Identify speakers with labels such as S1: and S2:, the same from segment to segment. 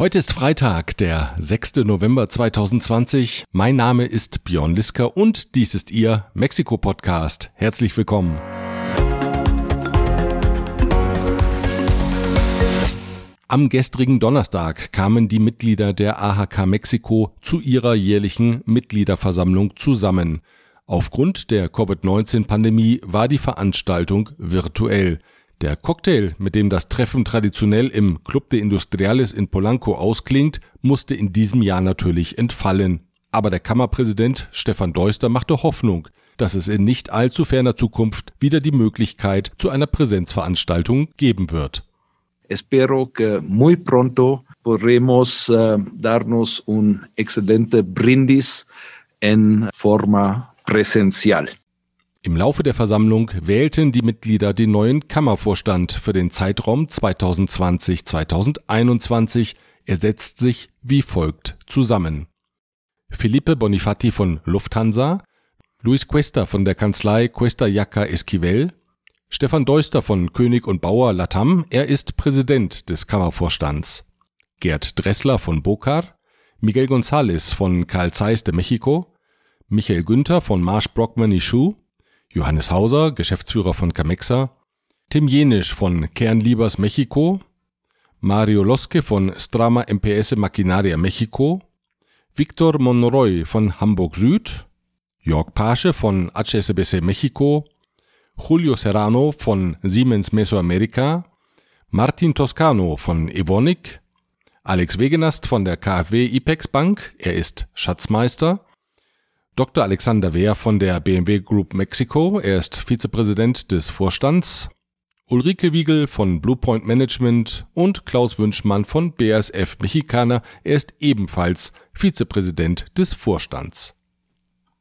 S1: Heute ist Freitag, der 6. November 2020. Mein Name ist Björn Lisker und dies ist Ihr Mexiko-Podcast. Herzlich willkommen. Am gestrigen Donnerstag kamen die Mitglieder der AHK Mexiko zu ihrer jährlichen Mitgliederversammlung zusammen. Aufgrund der Covid-19-Pandemie war die Veranstaltung virtuell. Der Cocktail, mit dem das Treffen traditionell im Club de Industriales in Polanco ausklingt, musste in diesem Jahr natürlich entfallen. Aber der Kammerpräsident Stefan Deuster machte Hoffnung, dass es in nicht allzu ferner Zukunft wieder die Möglichkeit zu einer Präsenzveranstaltung geben wird.
S2: Espero que muy pronto podremos uh, darnos un excelente brindis en forma presencial.
S1: Im Laufe der Versammlung wählten die Mitglieder den neuen Kammervorstand für den Zeitraum 2020-2021. Er setzt sich wie folgt zusammen. Felipe Bonifatti von Lufthansa, Luis Cuesta von der Kanzlei Cuesta Yaca Esquivel, Stefan Deuster von König und Bauer Latam, er ist Präsident des Kammervorstands, Gerd Dressler von Bocar, Miguel González von Carl Zeiss de Mexico, Michael Günther von Marsh Brockman Ishu, Johannes Hauser, Geschäftsführer von Camexa, Tim Jenisch von Kernliebers Mexiko, Mario Loske von Strama MPS Maquinaria Mexiko, Victor Monroy von Hamburg Süd, Jörg Pasche von HSBC Mexiko, Julio Serrano von Siemens Mesoamerica, Martin Toscano von Evonik, Alex Wegenast von der KfW IPEX Bank, er ist Schatzmeister, Dr. Alexander Wehr von der BMW Group Mexico, er ist Vizepräsident des Vorstands, Ulrike Wiegel von Bluepoint Management und Klaus Wünschmann von BASF Mexicana, er ist ebenfalls Vizepräsident des Vorstands.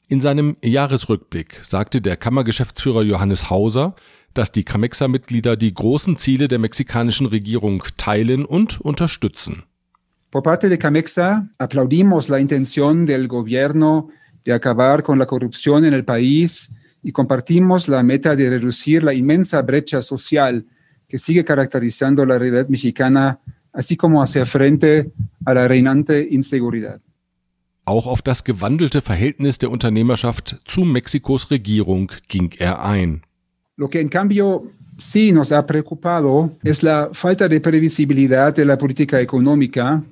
S1: In seinem Jahresrückblick sagte der Kammergeschäftsführer Johannes Hauser, dass die Camexa-Mitglieder die großen Ziele der mexikanischen Regierung teilen und unterstützen.
S3: Por parte de Camexa aplaudimos la intención del gobierno de acabar con la corrupción en el país y compartimos la meta de reducir la inmensa brecha social que sigue caracterizando la realidad mexicana, así como hacer frente a la reinante inseguridad.
S1: Auch auf das gewandelte Verhältnis der Unternehmerschaft zu Mexikos Regierung ging er ein.
S3: Lo que en cambio sí nos ha preocupado es la falta de previsibilidad de la política económica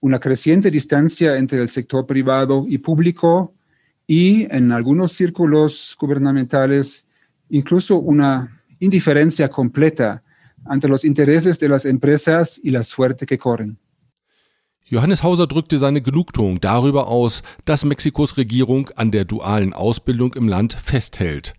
S3: una creciente distancia entre el sector privado y público y en algunos círculos gubernamentales incluso una indiferencia completa ante los intereses de las empresas y la suerte que corren.
S1: Johannes Hauser drückte seine Genugtuung darüber aus, dass Mexikos Regierung an der dualen Ausbildung im Land festhält.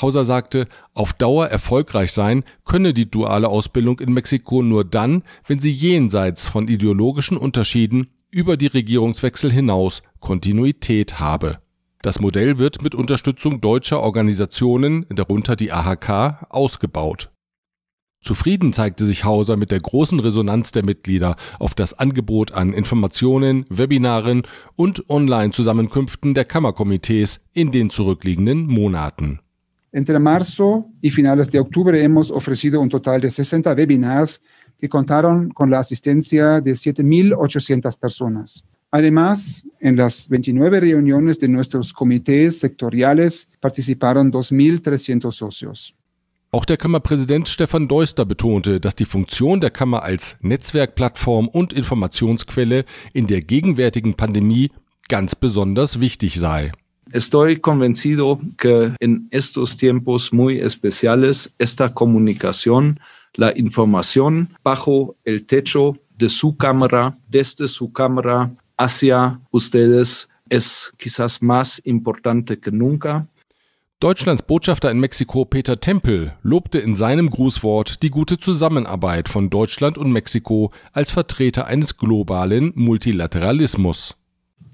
S1: Hauser sagte, auf Dauer erfolgreich sein könne die duale Ausbildung in Mexiko nur dann, wenn sie jenseits von ideologischen Unterschieden über die Regierungswechsel hinaus Kontinuität habe. Das Modell wird mit Unterstützung deutscher Organisationen, darunter die AHK, ausgebaut. Zufrieden zeigte sich Hauser mit der großen Resonanz der Mitglieder auf das Angebot an Informationen, Webinaren und Online-Zusammenkünften der Kammerkomitees in den zurückliegenden Monaten.
S3: Entre marzo y finales de octubre hemos ofrecido un total de 60 webinars que contaron con la asistencia de 7.800 personas. Además, en las 29 reuniones de nuestros comités sectoriales participaron 2.300 socios.
S1: Auch der Kammerpräsident Stefan Deuster betonte, dass die Funktion der Kammer als Netzwerkplattform und Informationsquelle in der gegenwärtigen Pandemie ganz besonders wichtig sei.
S2: Estoy convencido que en estos tiempos muy especiales, esta comunicación, la información bajo el techo de su cámara, desde su cámara hacia ustedes, es quizás más importante que nunca.
S1: Deutschlands Botschafter in Mexiko Peter Tempel lobte in seinem Grußwort die gute Zusammenarbeit von Deutschland und Mexiko als Vertreter eines globalen Multilateralismus.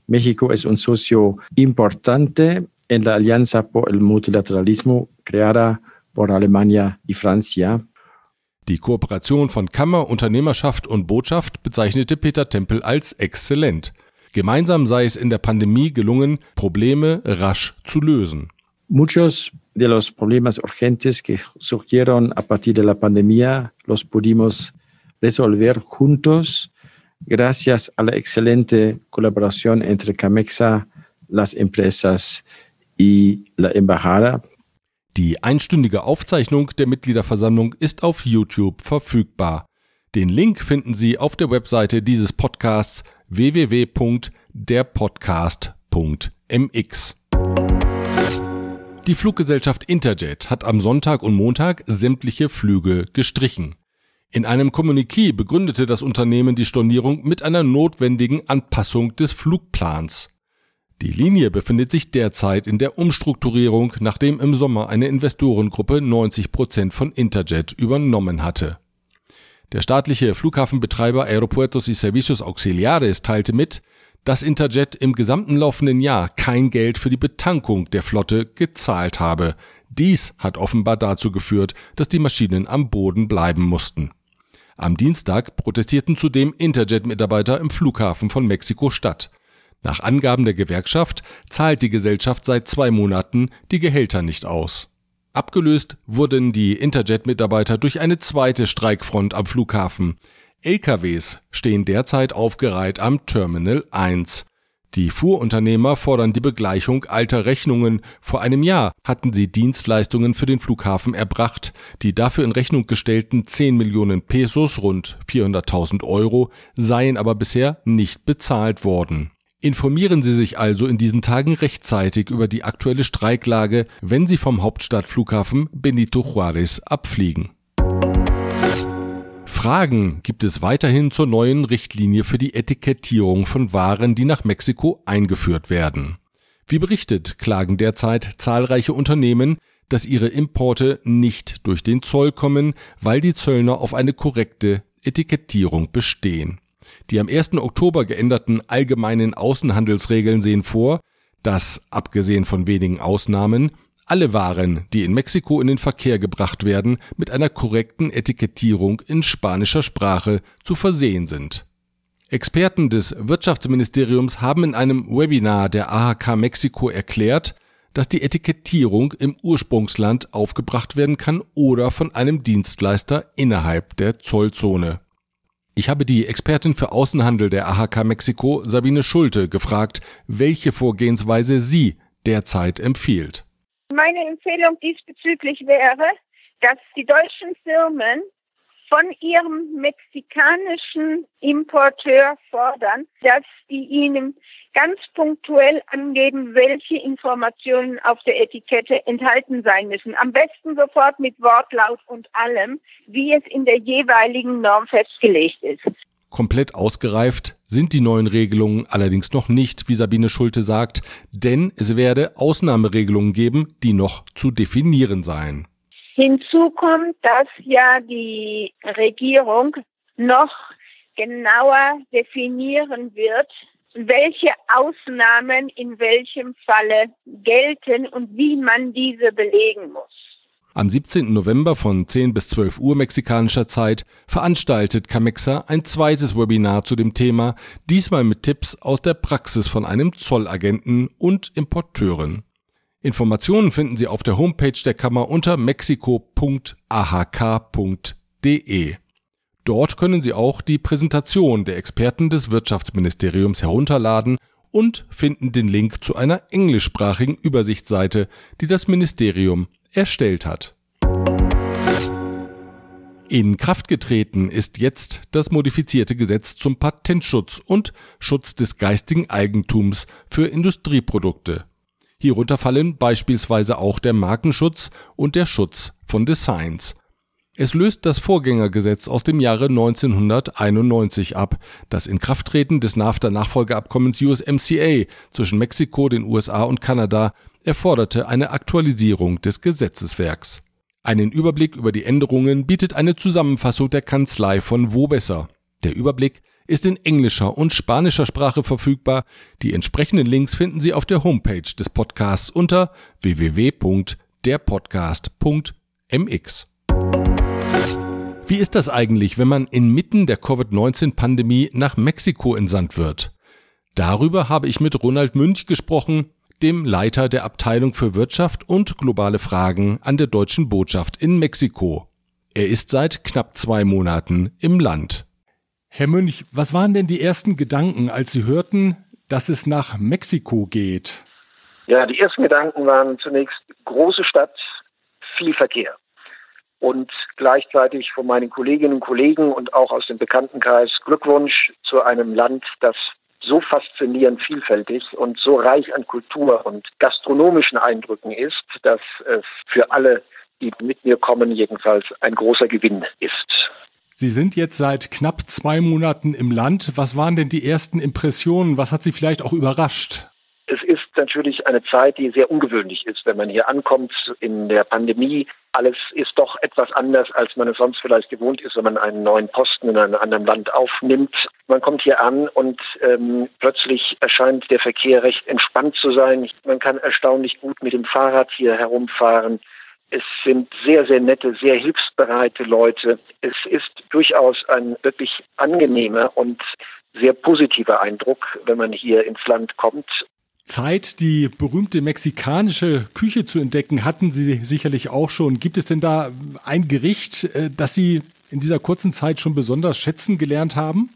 S4: México es un socio importante en la Alianza por el Multilateralismo creada por Alemania y Francia.
S1: Die Kooperation von Kammer, Unternehmerschaft und Botschaft bezeichnete Peter Tempel als exzellent. Gemeinsam sei es in der Pandemie gelungen, Probleme rasch zu lösen.
S4: Muchos de los problemas urgentes que surgieron a partir de la pandemia los pudimos resolver juntos gracias a la excelente colaboración entre Camexa, las empresas y la embajada.
S1: Die einstündige Aufzeichnung der Mitgliederversammlung ist auf YouTube verfügbar. Den Link finden Sie auf der Webseite dieses Podcasts www.derpodcast.mx. Die Fluggesellschaft Interjet hat am Sonntag und Montag sämtliche Flüge gestrichen. In einem Kommuniqué begründete das Unternehmen die Stornierung mit einer notwendigen Anpassung des Flugplans. Die Linie befindet sich derzeit in der Umstrukturierung, nachdem im Sommer eine Investorengruppe 90 Prozent von Interjet übernommen hatte. Der staatliche Flughafenbetreiber Aeropuertos y Servicios Auxiliares teilte mit, dass Interjet im gesamten laufenden Jahr kein Geld für die Betankung der Flotte gezahlt habe. Dies hat offenbar dazu geführt, dass die Maschinen am Boden bleiben mussten. Am Dienstag protestierten zudem Interjet-Mitarbeiter im Flughafen von Mexiko-Stadt. Nach Angaben der Gewerkschaft zahlt die Gesellschaft seit zwei Monaten die Gehälter nicht aus. Abgelöst wurden die Interjet-Mitarbeiter durch eine zweite Streikfront am Flughafen. LKWs stehen derzeit aufgereiht am Terminal 1. Die Fuhrunternehmer fordern die Begleichung alter Rechnungen. Vor einem Jahr hatten sie Dienstleistungen für den Flughafen erbracht. Die dafür in Rechnung gestellten 10 Millionen Pesos, rund 400.000 Euro, seien aber bisher nicht bezahlt worden. Informieren Sie sich also in diesen Tagen rechtzeitig über die aktuelle Streiklage, wenn Sie vom Hauptstadtflughafen Benito Juárez abfliegen. Fragen gibt es weiterhin zur neuen Richtlinie für die Etikettierung von Waren, die nach Mexiko eingeführt werden. Wie berichtet, klagen derzeit zahlreiche Unternehmen, dass ihre Importe nicht durch den Zoll kommen, weil die Zöllner auf eine korrekte Etikettierung bestehen. Die am 1. Oktober geänderten allgemeinen Außenhandelsregeln sehen vor, dass, abgesehen von wenigen Ausnahmen, alle Waren, die in Mexiko in den Verkehr gebracht werden, mit einer korrekten Etikettierung in spanischer Sprache zu versehen sind. Experten des Wirtschaftsministeriums haben in einem Webinar der AHK Mexiko erklärt, dass die Etikettierung im Ursprungsland aufgebracht werden kann oder von einem Dienstleister innerhalb der Zollzone. Ich habe die Expertin für Außenhandel der AHK Mexiko, Sabine Schulte, gefragt, welche Vorgehensweise sie derzeit empfiehlt.
S5: Meine Empfehlung diesbezüglich wäre, dass die deutschen Firmen von ihrem mexikanischen Importeur fordern, dass die ihnen ganz punktuell angeben, welche Informationen auf der Etikette enthalten sein müssen. Am besten sofort mit Wortlaut und allem, wie es in der jeweiligen Norm festgelegt ist.
S1: Komplett ausgereift sind die neuen Regelungen allerdings noch nicht, wie Sabine Schulte sagt, denn es werde Ausnahmeregelungen geben, die noch zu definieren seien.
S5: Hinzu kommt, dass ja die Regierung noch genauer definieren wird, welche Ausnahmen in welchem Falle gelten und wie man diese belegen muss.
S1: Am 17. November von 10 bis 12 Uhr mexikanischer Zeit veranstaltet Camexa ein zweites Webinar zu dem Thema, diesmal mit Tipps aus der Praxis von einem Zollagenten und Importeuren. Informationen finden Sie auf der Homepage der Kammer unter mexico.ahk.de. Dort können Sie auch die Präsentation der Experten des Wirtschaftsministeriums herunterladen und finden den Link zu einer englischsprachigen Übersichtsseite, die das Ministerium erstellt hat. In Kraft getreten ist jetzt das modifizierte Gesetz zum Patentschutz und Schutz des geistigen Eigentums für Industrieprodukte. Hierunter fallen beispielsweise auch der Markenschutz und der Schutz von Designs. Es löst das Vorgängergesetz aus dem Jahre 1991 ab, das Inkrafttreten des NAFTA-Nachfolgeabkommens USMCA zwischen Mexiko, den USA und Kanada erforderte eine Aktualisierung des Gesetzeswerks. Einen Überblick über die Änderungen bietet eine Zusammenfassung der Kanzlei von Wobesser. Der Überblick ist in englischer und spanischer Sprache verfügbar. Die entsprechenden Links finden Sie auf der Homepage des Podcasts unter www.derpodcast.mx. Wie ist das eigentlich, wenn man inmitten der Covid-19-Pandemie nach Mexiko entsandt wird? Darüber habe ich mit Ronald Münch gesprochen, dem Leiter der Abteilung für Wirtschaft und globale Fragen an der deutschen Botschaft in Mexiko. Er ist seit knapp zwei Monaten im Land. Herr Münch, was waren denn die ersten Gedanken, als Sie hörten, dass es nach Mexiko geht?
S6: Ja, die ersten Gedanken waren zunächst große Stadt, viel Verkehr. Und gleichzeitig von meinen Kolleginnen und Kollegen und auch aus dem Bekanntenkreis Glückwunsch zu einem Land, das so faszinierend vielfältig und so reich an Kultur und gastronomischen Eindrücken ist, dass es für alle, die mit mir kommen, jedenfalls ein großer Gewinn ist.
S1: Sie sind jetzt seit knapp zwei Monaten im Land. Was waren denn die ersten Impressionen? Was hat Sie vielleicht auch überrascht?
S6: Es ist natürlich eine Zeit, die sehr ungewöhnlich ist, wenn man hier ankommt in der Pandemie. Alles ist doch etwas anders, als man es sonst vielleicht gewohnt ist, wenn man einen neuen Posten in einem anderen Land aufnimmt. Man kommt hier an und ähm, plötzlich erscheint der Verkehr recht entspannt zu sein. Man kann erstaunlich gut mit dem Fahrrad hier herumfahren. Es sind sehr, sehr nette, sehr hilfsbereite Leute. Es ist durchaus ein wirklich angenehmer und sehr positiver Eindruck, wenn man hier ins Land kommt.
S1: Zeit, die berühmte mexikanische Küche zu entdecken, hatten Sie sicherlich auch schon. Gibt es denn da ein Gericht, äh, das Sie in dieser kurzen Zeit schon besonders schätzen gelernt haben?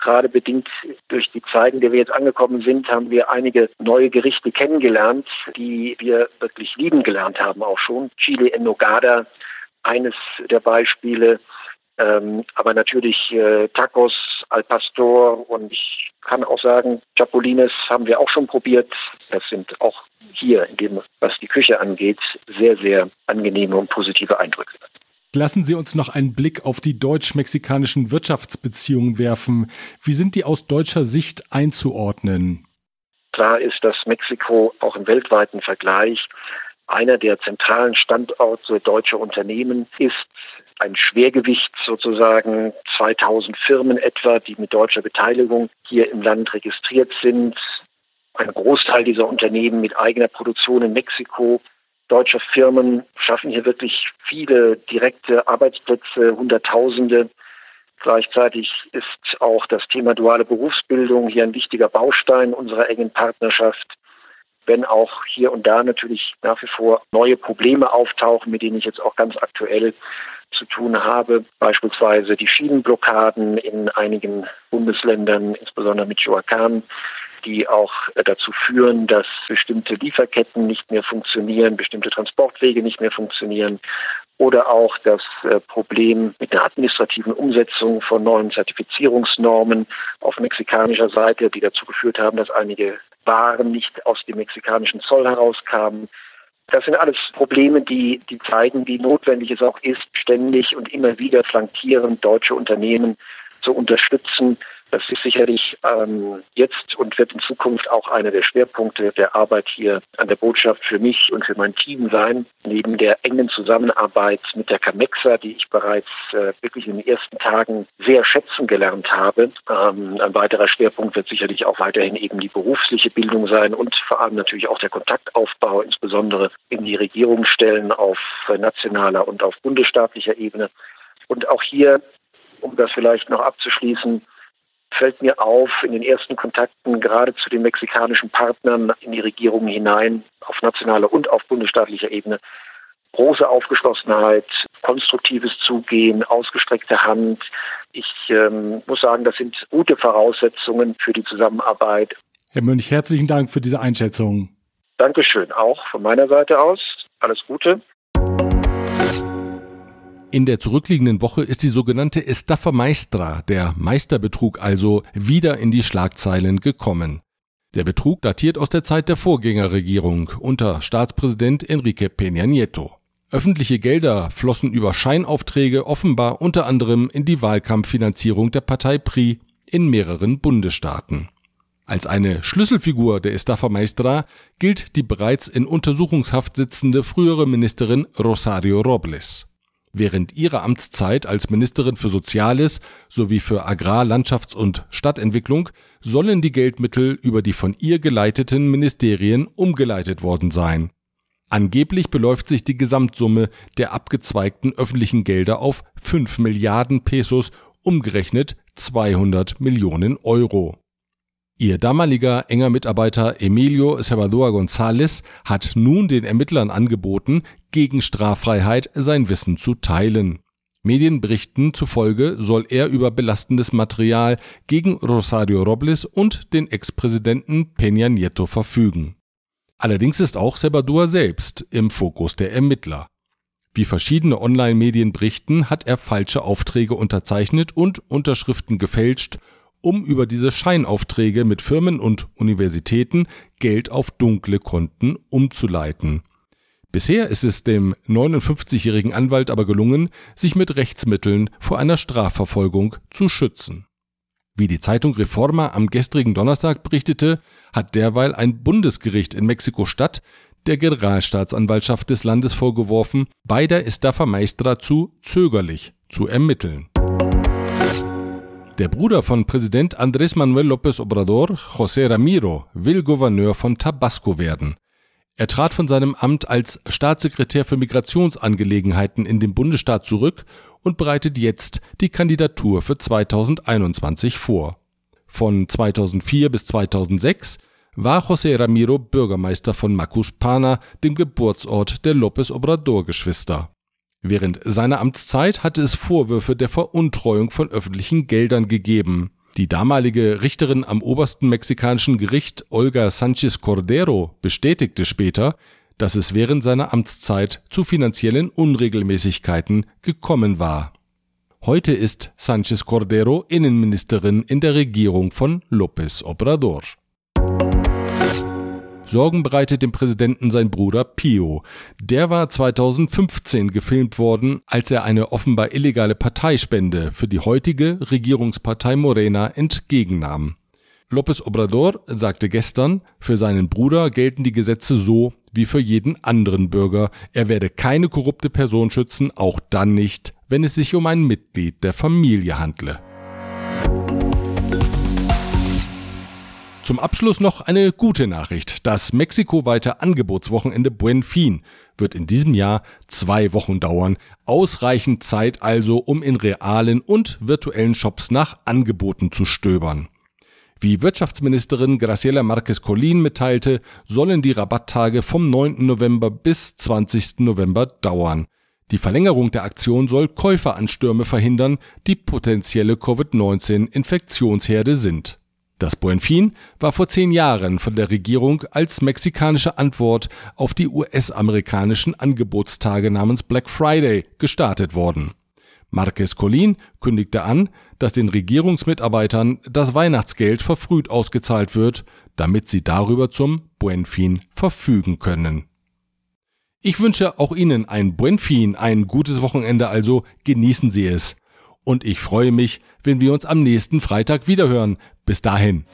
S6: Gerade bedingt durch die Zeit, in der wir jetzt angekommen sind, haben wir einige neue Gerichte kennengelernt, die wir wirklich lieben gelernt haben auch schon. Chile en Nogada, eines der Beispiele. Ähm, aber natürlich äh, Tacos al Pastor und ich kann auch sagen, Chapulines haben wir auch schon probiert. Das sind auch hier, in dem, was die Küche angeht, sehr, sehr angenehme und positive Eindrücke.
S1: Lassen Sie uns noch einen Blick auf die deutsch-mexikanischen Wirtschaftsbeziehungen werfen. Wie sind die aus deutscher Sicht einzuordnen?
S6: Klar ist, dass Mexiko auch im weltweiten Vergleich einer der zentralen Standorte deutscher Unternehmen ist ein Schwergewicht sozusagen 2000 Firmen etwa, die mit deutscher Beteiligung hier im Land registriert sind. Ein Großteil dieser Unternehmen mit eigener Produktion in Mexiko. Deutsche Firmen schaffen hier wirklich viele direkte Arbeitsplätze, Hunderttausende. Gleichzeitig ist auch das Thema duale Berufsbildung hier ein wichtiger Baustein unserer engen Partnerschaft wenn auch hier und da natürlich nach wie vor neue Probleme auftauchen, mit denen ich jetzt auch ganz aktuell zu tun habe, beispielsweise die Schienenblockaden in einigen Bundesländern, insbesondere mit Joacan, die auch äh, dazu führen, dass bestimmte Lieferketten nicht mehr funktionieren, bestimmte Transportwege nicht mehr funktionieren oder auch das äh, Problem mit der administrativen Umsetzung von neuen Zertifizierungsnormen auf mexikanischer Seite, die dazu geführt haben, dass einige Waren nicht aus dem mexikanischen Zoll herauskamen. Das sind alles Probleme, die, die zeigen, wie notwendig es auch ist, ständig und immer wieder flankierend deutsche Unternehmen zu unterstützen. Das ist sicherlich ähm, jetzt und wird in Zukunft auch einer der Schwerpunkte der Arbeit hier an der Botschaft für mich und für mein Team sein. Neben der engen Zusammenarbeit mit der Camexa, die ich bereits äh, wirklich in den ersten Tagen sehr schätzen gelernt habe. Ähm, ein weiterer Schwerpunkt wird sicherlich auch weiterhin eben die berufliche Bildung sein und vor allem natürlich auch der Kontaktaufbau, insbesondere in die Regierungsstellen auf nationaler und auf bundesstaatlicher Ebene. Und auch hier um das vielleicht noch abzuschließen, fällt mir auf in den ersten Kontakten gerade zu den mexikanischen Partnern in die Regierungen hinein, auf nationaler und auf bundesstaatlicher Ebene, große Aufgeschlossenheit, konstruktives Zugehen, ausgestreckte Hand. Ich ähm, muss sagen, das sind gute Voraussetzungen für die Zusammenarbeit.
S1: Herr Mönch, herzlichen Dank für diese Einschätzung.
S6: Dankeschön, auch von meiner Seite aus. Alles Gute.
S1: In der zurückliegenden Woche ist die sogenannte Estafa Maestra, der Meisterbetrug also, wieder in die Schlagzeilen gekommen. Der Betrug datiert aus der Zeit der Vorgängerregierung unter Staatspräsident Enrique Peña Nieto. Öffentliche Gelder flossen über Scheinaufträge offenbar unter anderem in die Wahlkampffinanzierung der Partei PRI in mehreren Bundesstaaten. Als eine Schlüsselfigur der Estafa Maestra gilt die bereits in Untersuchungshaft sitzende frühere Ministerin Rosario Robles. Während ihrer Amtszeit als Ministerin für Soziales sowie für Agrar-, Landschafts- und Stadtentwicklung sollen die Geldmittel über die von ihr geleiteten Ministerien umgeleitet worden sein. Angeblich beläuft sich die Gesamtsumme der abgezweigten öffentlichen Gelder auf 5 Milliarden Pesos, umgerechnet 200 Millionen Euro. Ihr damaliger enger Mitarbeiter Emilio Salvador González hat nun den Ermittlern angeboten, gegen Straffreiheit sein Wissen zu teilen. Medienberichten zufolge soll er über belastendes Material gegen Rosario Robles und den Ex-Präsidenten Peña Nieto verfügen. Allerdings ist auch Sebadua selbst im Fokus der Ermittler. Wie verschiedene Online-Medien berichten, hat er falsche Aufträge unterzeichnet und Unterschriften gefälscht, um über diese Scheinaufträge mit Firmen und Universitäten Geld auf dunkle Konten umzuleiten. Bisher ist es dem 59-jährigen Anwalt aber gelungen, sich mit Rechtsmitteln vor einer Strafverfolgung zu schützen. Wie die Zeitung Reforma am gestrigen Donnerstag berichtete, hat derweil ein Bundesgericht in Mexiko-Stadt der Generalstaatsanwaltschaft des Landes vorgeworfen, bei der Estafa Maestra zu zögerlich zu ermitteln. Der Bruder von Präsident Andrés Manuel López Obrador, José Ramiro, will Gouverneur von Tabasco werden. Er trat von seinem Amt als Staatssekretär für Migrationsangelegenheiten in dem Bundesstaat zurück und bereitet jetzt die Kandidatur für 2021 vor. Von 2004 bis 2006 war José Ramiro Bürgermeister von Macuspana, dem Geburtsort der López Obrador-Geschwister. Während seiner Amtszeit hatte es Vorwürfe der Veruntreuung von öffentlichen Geldern gegeben. Die damalige Richterin am obersten mexikanischen Gericht Olga Sanchez Cordero bestätigte später, dass es während seiner Amtszeit zu finanziellen Unregelmäßigkeiten gekommen war. Heute ist Sanchez Cordero Innenministerin in der Regierung von López Obrador. Sorgen bereitet dem Präsidenten sein Bruder Pio. Der war 2015 gefilmt worden, als er eine offenbar illegale Parteispende für die heutige Regierungspartei Morena entgegennahm. López Obrador sagte gestern, für seinen Bruder gelten die Gesetze so wie für jeden anderen Bürger. Er werde keine korrupte Person schützen, auch dann nicht, wenn es sich um ein Mitglied der Familie handle. Zum Abschluss noch eine gute Nachricht. Das mexikoweite Angebotswochenende Buen Fin wird in diesem Jahr zwei Wochen dauern. Ausreichend Zeit also, um in realen und virtuellen Shops nach Angeboten zu stöbern. Wie Wirtschaftsministerin Graciela Marquez Colin mitteilte, sollen die Rabatttage vom 9. November bis 20. November dauern. Die Verlängerung der Aktion soll Käuferanstürme verhindern, die potenzielle Covid-19-Infektionsherde sind. Das Buenfin war vor zehn Jahren von der Regierung als mexikanische Antwort auf die US-amerikanischen Angebotstage namens Black Friday gestartet worden. Marquez Colin kündigte an, dass den Regierungsmitarbeitern das Weihnachtsgeld verfrüht ausgezahlt wird, damit sie darüber zum Buenfin verfügen können. Ich wünsche auch Ihnen ein Buenfin, ein gutes Wochenende also, genießen Sie es. Und ich freue mich, wenn wir uns am nächsten Freitag wiederhören. Bis dahin.